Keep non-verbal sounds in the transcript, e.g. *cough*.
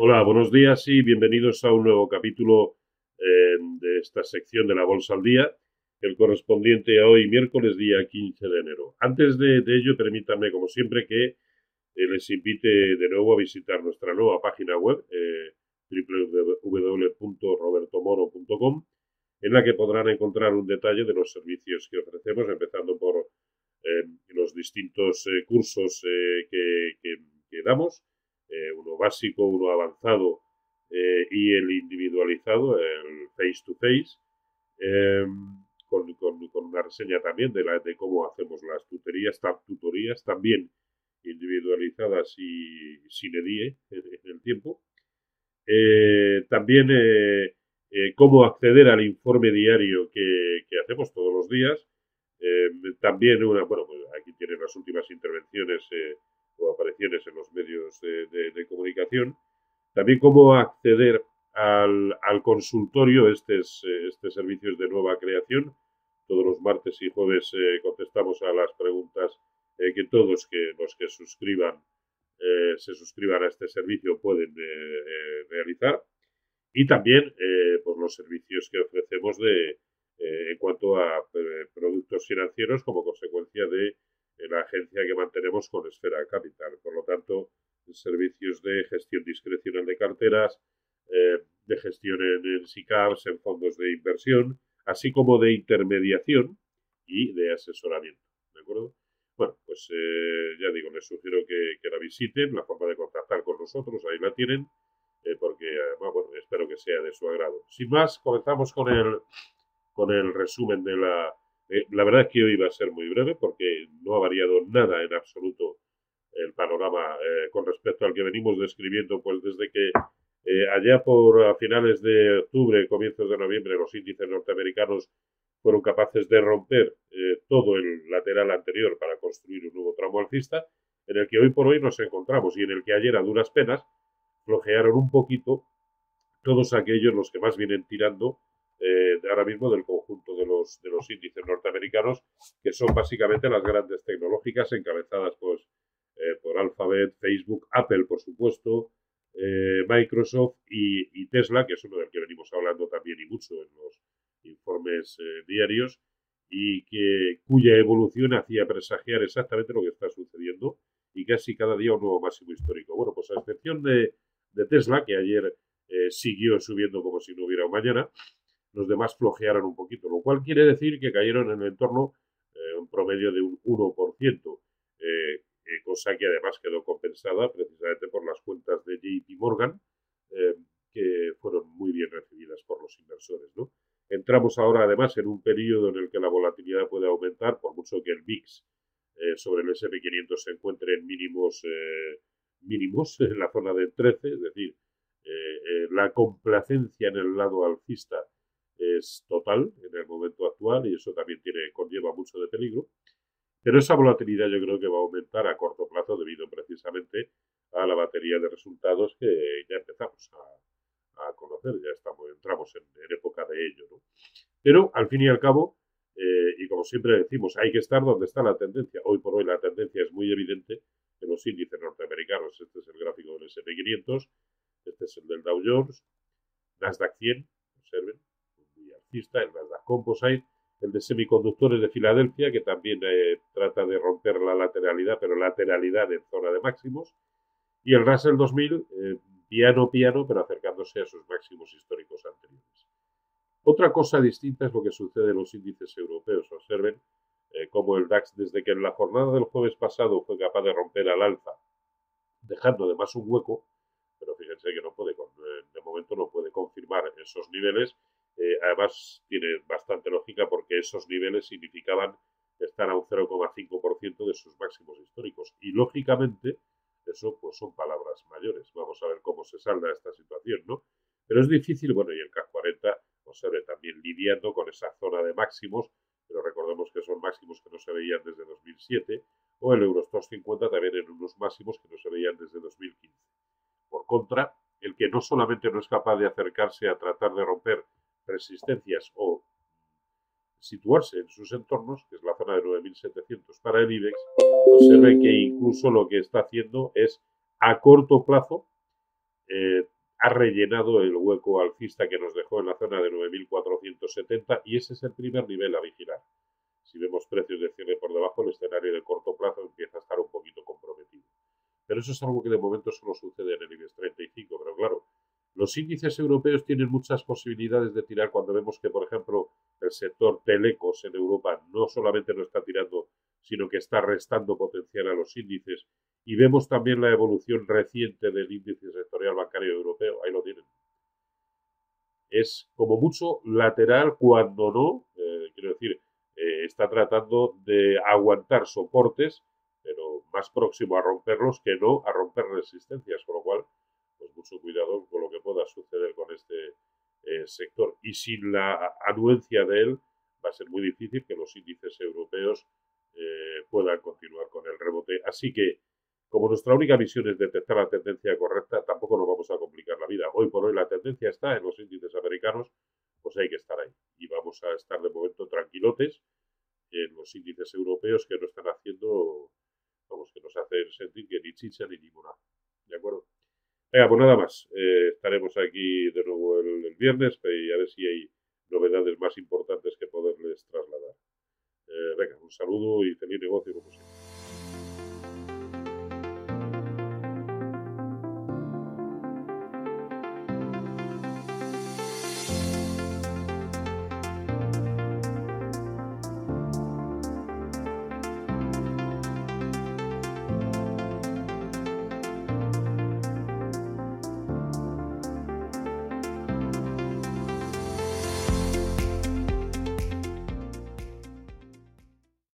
Hola, buenos días y bienvenidos a un nuevo capítulo eh, de esta sección de la Bolsa al Día, el correspondiente a hoy, miércoles día 15 de enero. Antes de, ello, permítanme, como siempre, que eh, les invite de nuevo a visitar nuestra nueva página web, eh, www.robertomoro.com, en la que podrán encontrar un detalle de los servicios que ofrecemos, empezando por los distintos cursos que, que damos eh, básico, uno avanzado eh, y el individualizado, el face to face, em, con, una reseña también de, la, de cómo hacemos las tutorías, tutorías también individualizadas y sin EDIE en, el tiempo. Eh, también cómo acceder al informe diario que, hacemos todos los días. Em, también una, bueno, pues aquí tienen las últimas intervenciones o apariciones en los medios de, comunicación. También cómo acceder al, consultorio, este, es, este servicio es de nueva creación. Todos los martes y jueves eh, contestamos a las preguntas eh, que todos que, los que suscriban eh, se suscriban a este servicio pueden realizar. Y también pues los servicios que ofrecemos de, en cuanto a productos financieros como consecuencia de la agencia que mantenemos con Esfera Capital. Por lo tanto, servicios de gestión discrecional de carteras, eh, de gestión en, SICAPs, en fondos de inversión, así como de intermediación y de asesoramiento. ¿De acuerdo? Bueno, pues eh, ya digo, les sugiero que, la visiten, la forma de contactar con nosotros, ahí la tienen, eh, porque bueno, espero que sea de su agrado. Sin más, comenzamos con el, con el resumen de la, eh, la verdad es que hoy va a ser muy breve porque no ha variado nada en absoluto el panorama eh, con respecto al que venimos describiendo, pues desde que eh, allá por finales de octubre, comienzos de noviembre, los índices norteamericanos fueron capaces de romper todo el lateral anterior para construir un nuevo tramo alcista, en el que hoy por hoy nos encontramos y en el que ayer a duras penas flojearon un poquito todos aquellos los que más vienen tirando eh, ahora mismo del conjunto de los, de los índices norteamericanos, que son básicamente las grandes tecnológicas encabezadas pues, eh, por Alphabet, Facebook, Apple, por supuesto, eh, Microsoft y, Tesla, que es uno del que venimos hablando también y mucho en los informes diarios, y que, cuya evolución hacía presagiar exactamente lo que está sucediendo y casi cada día un nuevo máximo histórico. Bueno, pues a excepción de, de Tesla, que ayer siguió subiendo como si no hubiera un mañana, los demás flojearon un poquito, lo cual quiere decir que cayeron en el entorno eh, un promedio de un 1%, eh, eh, cosa que además quedó compensada precisamente por las cuentas de JP Morgan, que fueron muy bien recibidas por los inversores. Entramos ahora además en un periodo en el que la volatilidad puede aumentar, por mucho que el VIX sobre el SP500 se encuentre en mínimos, mínimos *laughs* en la zona de 13, es decir, la complacencia en el lado alcista es total en el momento actual y eso también tiene, conlleva mucho de peligro. Pero esa volatilidad yo creo que va a aumentar a corto plazo debido precisamente a la batería de resultados que ya empezamos a, conocer, ya estamos, entramos en, época de ello. Pero al fin y al cabo, eh, y como siempre decimos, hay que estar donde está la tendencia. Hoy por hoy la tendencia es muy evidente en los índices norteamericanos. Este es el gráfico del SP500, este es el del Dow Jones, Nasdaq 100, observen, el Nasdaq Composite, el de semiconductores de Filadelfia, que también eh, trata de romper la lateralidad, pero lateralidad en zona de máximos, y el Russell 2000, eh, piano piano, pero acercándose a sus máximos históricos anteriores. Otra cosa distinta es lo que sucede en los índices europeos. Observen eh, cómo el DAX, desde que en la jornada del jueves pasado fue capaz de romper al alza, dejando además un hueco, pero fíjense que no puede, de momento no puede confirmar esos niveles eh, además, tiene bastante lógica porque esos niveles significaban estar a un 0,5% de sus máximos históricos. Y lógicamente, eso pues son palabras mayores. Vamos a ver cómo se salda esta situación, ¿no? Pero es difícil, bueno, y el CAC 40 ve también lidiando con esa zona de máximos, pero recordemos que son máximos que no se veían desde 2007, o el Eurostox 50 también en unos máximos que no se veían desde 2015. Por contra, el que no solamente no es capaz de acercarse a tratar de romper resistencias o situarse en sus entornos, que es la zona de 9.700 para el IBEX, observen que incluso lo que está haciendo es a corto plazo eh, ha rellenado el hueco alcista que nos dejó en la zona de 9.470 y ese es el primer nivel a vigilar. Si vemos precios de cierre por debajo, el escenario de corto plazo empieza a estar un poquito comprometido. Pero eso es algo que de momento solo sucede en el IBEX 35. Pero claro, los índices europeos tienen muchas posibilidades de tirar cuando vemos que, por ejemplo, el sector telecos en Europa no solamente no está tirando, sino que está restando potencial a los índices. Y vemos también la evolución reciente del índice sectorial bancario europeo. Ahí lo tienen. Es como mucho lateral cuando no, eh, quiero decir, eh, está tratando de aguantar soportes, pero más próximo a romperlos que no a romper resistencias, con lo cual, mucho cuidado con lo que pueda suceder con este eh, sector. Y sin la anuencia de él, va a ser muy difícil que los índices europeos eh, puedan continuar con el rebote. Así que, como nuestra única misión es detectar la tendencia correcta, tampoco nos vamos a complicar la vida. Hoy por hoy la tendencia está en los índices americanos, pues hay que estar ahí. Y vamos a estar de momento tranquilotes en los índices europeos que no están haciendo, vamos, que nos hacen sentir que ni chicha ni ninguna. Venga, pues nada más. Eh, estaremos aquí de nuevo el, viernes y a ver si hay novedades más importantes que poderles trasladar. Eh, venga, un saludo y feliz negocio como siempre.